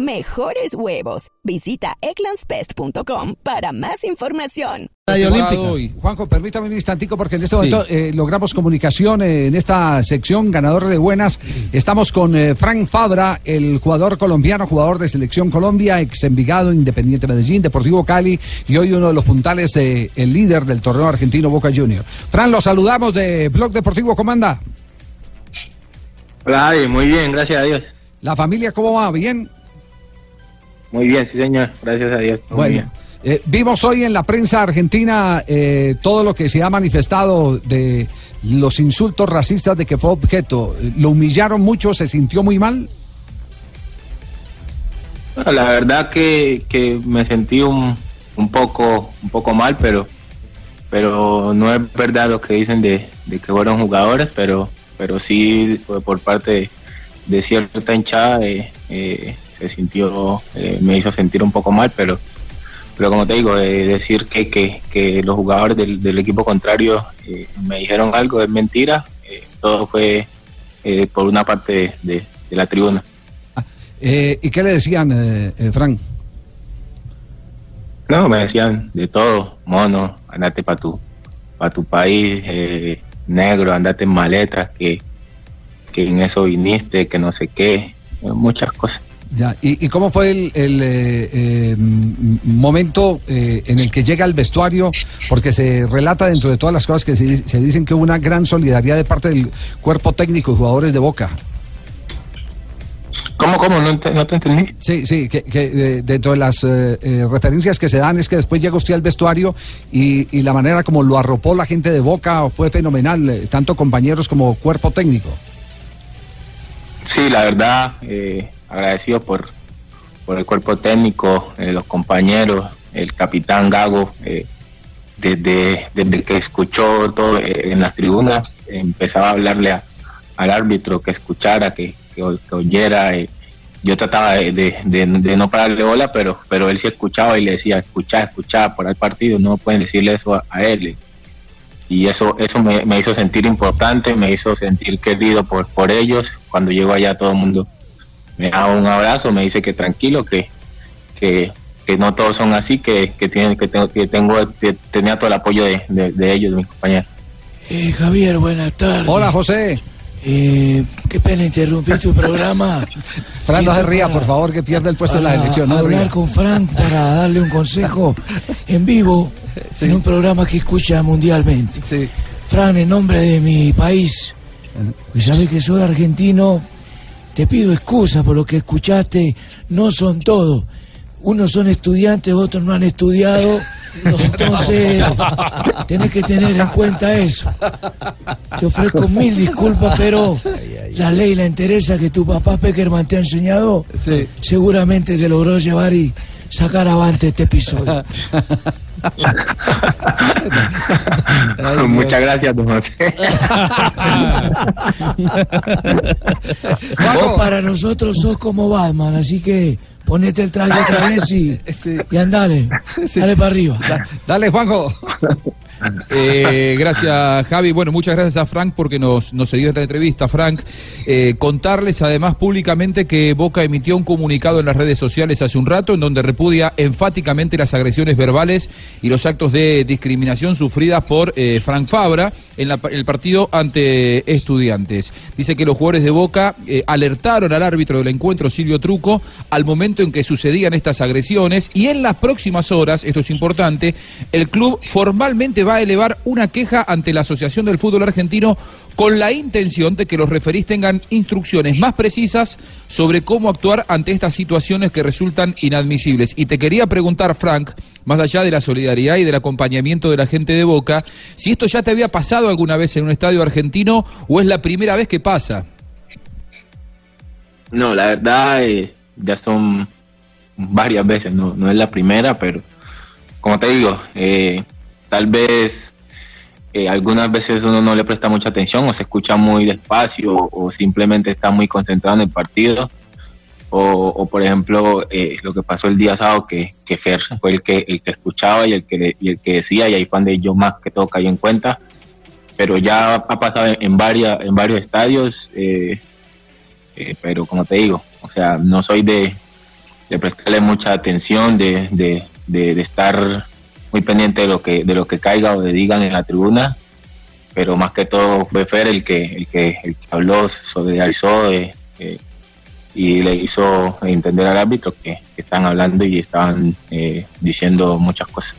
mejores huevos. Visita eclanspest.com para más información. Juanjo, permítame un instantico porque en este momento eh, logramos comunicación eh, en esta sección, ganador de buenas. Estamos con eh, Frank Fabra, el jugador colombiano, jugador de Selección Colombia, ex Envigado, Independiente Medellín, Deportivo Cali y hoy uno de los puntales del el líder del torneo argentino Boca Junior. Fran, lo saludamos de Blog Deportivo, ¿cómo anda? Hola, muy bien, gracias a Dios. ¿La familia cómo va? ¿Bien? Muy bien, sí señor, gracias a Dios. bueno, eh, vimos hoy en la prensa argentina eh, todo lo que se ha manifestado de los insultos racistas de que fue objeto. ¿Lo humillaron mucho? ¿Se sintió muy mal? la verdad que, que me sentí un, un, poco un poco mal, pero pero no es verdad lo que dicen de, que fueron jugadores, pero pero sí por parte de, cierta hinchada eh, eh se sintió, eh, me hizo sentir un poco mal, pero, pero como te digo, eh, decir que, que, los jugadores del, equipo contrario eh, me dijeron algo es mentira, todo fue por una parte de, la tribuna. Ah, ¿Y qué le decían, Frank? No, me decían de todo, mono, andate para tu, para tu país, negro, andate en maletas, que, que en eso viniste, que no sé qué, muchas cosas. Ya, ¿y, cómo fue el, eh, eh, momento eh, en el que llega al vestuario? Porque se relata dentro de todas las cosas que se, dicen que hubo una gran solidaridad de parte del cuerpo técnico y jugadores de Boca. ¿Cómo, cómo? No te, entendí. Sí, sí, que, dentro de las referencias que se dan es que después llega usted al vestuario y, y, la manera como lo arropó la gente de Boca fue fenomenal, tanto compañeros como cuerpo técnico. Sí, la verdad, agradecido por, por el cuerpo técnico, eh, los compañeros, el capitán Gago, eh, desde, desde que escuchó todo eh, en las tribunas, empezaba a hablarle al árbitro que escuchara, que, oyera. yo trataba de, de, no pararle bola, pero, pero él sí escuchaba y le decía, escucha, escucha, por el partido, no pueden decirle eso a, él. Y eso, eso me, me, hizo sentir importante, me hizo sentir querido por, por ellos. Cuando llego allá todo el mundo me da un abrazo, me dice que tranquilo, que, que, no todos son así, que, que, tienen, que, tengo, que tengo tenía todo el apoyo de, de, ellos, de mis compañeros. Eh, Javier, buenas tardes. Hola, José. Eh, qué pena interrumpir tu programa. Fran, no se ría, por favor, que pierda el puesto en la elección. No hablar con Frank para darle un consejo en vivo en un programa que escucha mundialmente. Sí. Fran, en nombre de mi país, pues sabes que soy argentino, te pido excusa por lo que escuchaste, no son todos. Unos son estudiantes, otros no han estudiado. Entonces, tenés que tener en cuenta eso. Te ofrezco mil disculpas, pero la ley, la interesa que tu papá Peckerman te ha enseñado, seguramente te logró llevar y sacar avante este episodio. Muchas gracias, don José. Vos para nosotros sos como Batman, así que ponete el traje otra vez y, y andale. Dale para arriba. Dale, Juanjo. Eh, gracias, Javi. Bueno, muchas gracias a Frank porque nos, nos dio esta entrevista. Frank, eh, contarles además públicamente que Boca emitió un comunicado en las redes sociales hace un rato en donde repudia enfáticamente las agresiones verbales y los actos de discriminación sufridas por eh, Frank Fabra en, el partido ante estudiantes. Dice que los jugadores de Boca alertaron al árbitro del encuentro, Silvio Truco, al momento en que sucedían estas agresiones y en las próximas horas, esto es importante, el club formalmente va va a elevar una queja ante la Asociación del Fútbol Argentino con la intención de que los referís tengan instrucciones más precisas sobre cómo actuar ante estas situaciones que resultan inadmisibles. Y te quería preguntar, Frank, más allá de la solidaridad y del acompañamiento de la gente de Boca, si esto ya te había pasado alguna vez en un estadio argentino o es la primera vez que pasa. No, la verdad eh, ya son varias veces, no, no es la primera, pero como te digo, eh, tal vez eh, algunas veces uno no le presta mucha atención o se escucha muy despacio o, simplemente está muy concentrado en el partido. O, por ejemplo, eh, lo que pasó el día sábado, que, que Fer fue el que, el que escuchaba y el que, y el que decía, y ahí fue donde yo más que todo caí en cuenta. Pero ya ha pasado en, varias, en varios estadios, eh, pero como te digo, o sea, no soy de, de prestarle mucha atención, de, de, de estar muy pendiente de lo que de lo que caiga o de digan en la tribuna pero más que todo fue Fer el que el que, el que habló solidarizó eh, eh, y le hizo entender al árbitro que, están hablando y estaban eh, diciendo muchas cosas.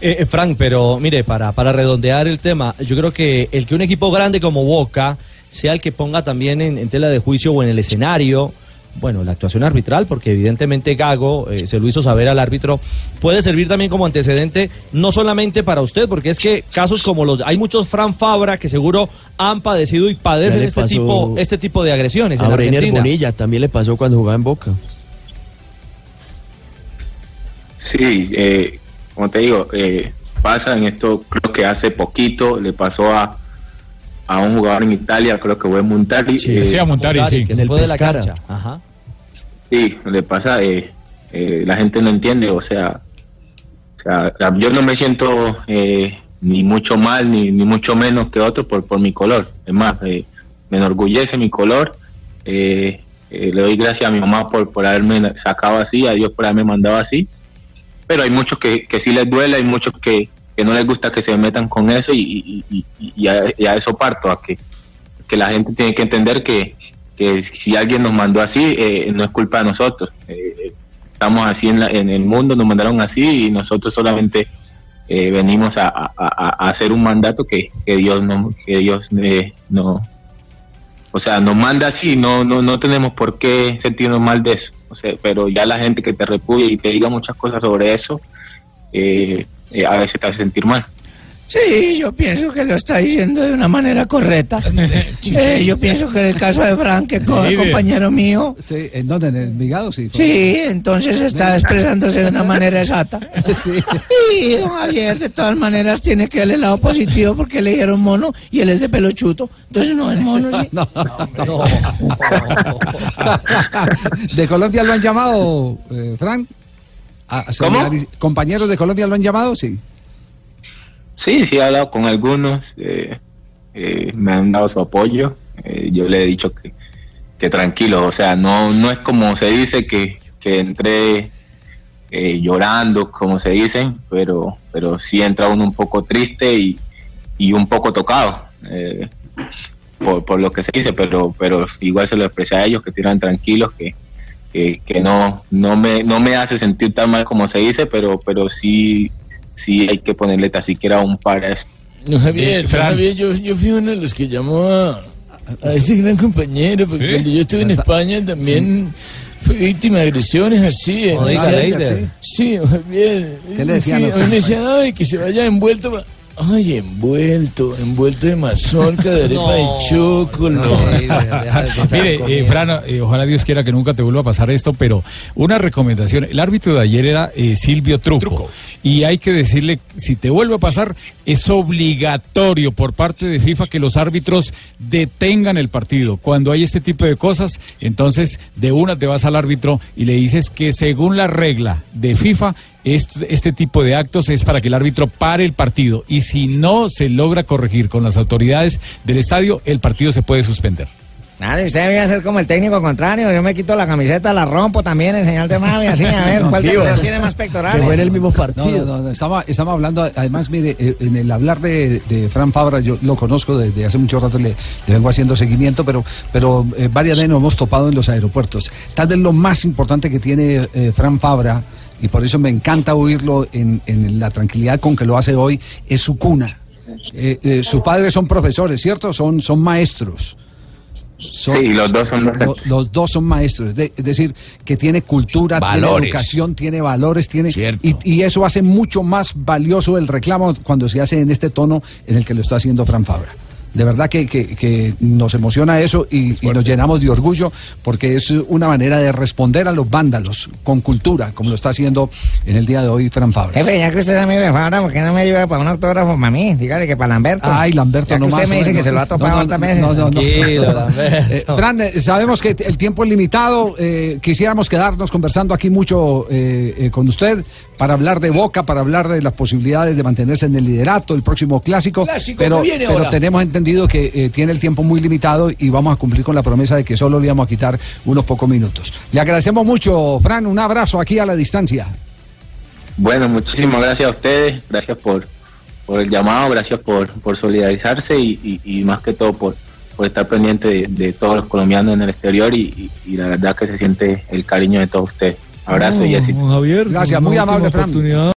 Eh, Frank pero mire para para redondear el tema yo creo que el que un equipo grande como Boca sea el que ponga también en tela de juicio o en el escenario bueno, la actuación arbitral, porque evidentemente Gago eh, se lo hizo saber al árbitro, puede servir también como antecedente, no solamente para usted, porque es que casos como los, hay muchos Fran Fabra que seguro han padecido y padecen este tipo, este tipo de agresiones. A en Bonilla también le pasó cuando jugaba en Boca. Sí, eh, como te digo, eh, pasa en esto, creo que hace poquito le pasó a a un jugador en Italia, creo que fue Montari. Sí, eh, Montari, sí. Que se fue de la cancha. Ajá. Sí, le pasa, eh, eh, la gente no entiende, o sea, o sea yo no me siento eh, ni mucho mal, ni, ni mucho menos que otro por, por mi color. Es más, me enorgullece mi color. le doy gracias a mi mamá por, por haberme sacado así, a Dios por haberme mandado así. Pero hay muchos que, que sí les duele, hay muchos que, que no les gusta que se metan con eso y, a, eso parto, a que, la gente tiene que entender que, si alguien nos mandó así, eh, no es culpa de nosotros. Eh, estamos así en, en, el mundo, nos mandaron así y nosotros solamente eh, venimos a, hacer un mandato que, Dios no, que Dios no, o sea, nos manda así, no, no, no tenemos por qué sentirnos mal de eso. Pero ya la gente que te repudia y te diga muchas cosas sobre eso, eh, eh, a veces te hace sentir mal. Sí, yo pienso que lo está diciendo de una manera correcta. Eh, yo pienso que en el caso de Frank, que es compañero mío. Sí, ¿En dónde? ¿En el Vigado? Sí, sí entonces está expresándose de una manera exacta. Sí. Y don Javier, de todas maneras, tiene que darle el lado positivo porque le dieron mono y él es de pelo chuto. Entonces no es mono, sí. No, no, ¿De Colombia lo han llamado, eh, Frank? Ah, ¿Compañeros de Colombia lo han llamado? Sí. Sí, sí, he hablado con algunos. Eh, eh, me han dado su apoyo. Eh, yo le he dicho que, que, tranquilo, o sea, no, no es como se dice que, que entré llorando, como se dice, pero, pero sí entra uno un poco triste y, y un poco tocado. por, por, lo que se dice, pero, pero igual se lo expresé a ellos que tiran tranquilos, que, que, no, no, me, no me hace sentir tan mal como se dice, pero, pero sí, sí hay que ponerle tan siquiera un par a esto. No, Javier, Javier yo, yo fui uno de los que llamó a, ese gran compañero, porque cuando yo estuve en España también fui víctima de agresiones así. Sí, Javier. ¿Qué le decían? Me decían, ay, que se vaya envuelto. Ay, envuelto, envuelto de mazorca, de arepa de chocolate. Mire, eh, Fran, eh, ojalá Dios quiera que nunca te vuelva a pasar esto, pero una recomendación. El árbitro de ayer era eh, Silvio Truco, Y hay que decirle, si te vuelve a pasar, es obligatorio por parte de FIFA que los árbitros detengan el partido. Cuando hay este tipo de cosas, entonces de una te vas al árbitro y le dices que según la regla de FIFA, este, este, tipo de actos es para que el árbitro pare el partido y si no se logra corregir con las autoridades del estadio, el partido se puede suspender. Nada, usted debe ser como el técnico contrario. Yo me quito la camiseta, la rompo también en señal de rabia, así, a ver, ¿cuál tiene más pectorales? Fue en el mismo partido. No, no, estaba, estaba hablando, además, mire, eh, en el hablar de, de Fran Fabra, yo lo conozco desde hace mucho rato, le, le vengo haciendo seguimiento, pero, pero eh, varias veces nos hemos topado en los aeropuertos. Tal vez lo más importante que tiene eh, Fran Fabra y por eso me encanta oírlo en, la tranquilidad con que lo hace hoy, es su cuna. Eh, eh, sus padres son profesores, ¿cierto? Son, son maestros. sí, los dos son los dos son maestros, es decir, que tiene cultura, tiene educación, tiene valores, tiene y, y, eso hace mucho más valioso el reclamo cuando se hace en este tono en el que lo está haciendo Fran Fabra. De verdad que, que, nos emociona eso y, nos llenamos de orgullo porque es una manera de responder a los vándalos con cultura, como lo está haciendo en el día de hoy Fran Fabra. Jefe, ya que usted es amigo de Fabra, ¿por qué no me ayuda para un autógrafo para mí? Dígale que para Lamberto. Ay, Lamberto, no más. Usted me dice que se lo ha topado no, veces. No, no, eh, Fran, eh, sabemos que el tiempo es limitado. Eh, quisiéramos quedarnos conversando aquí mucho con usted para hablar de Boca, para hablar de las posibilidades de mantenerse en el liderato, el próximo clásico. pero, pero tenemos entendido que eh, tiene el tiempo muy limitado y vamos a cumplir con la promesa de que solo le vamos a quitar unos pocos minutos. Le agradecemos mucho, Fran, un abrazo aquí a la distancia. Bueno, muchísimas gracias a ustedes, gracias por, por el llamado, gracias por, por solidarizarse y, más que todo por, por estar pendiente de, todos los colombianos en el exterior y, la verdad que se siente el cariño de todos ustedes. Abrazo y así. Gracias, muy amable, Fran.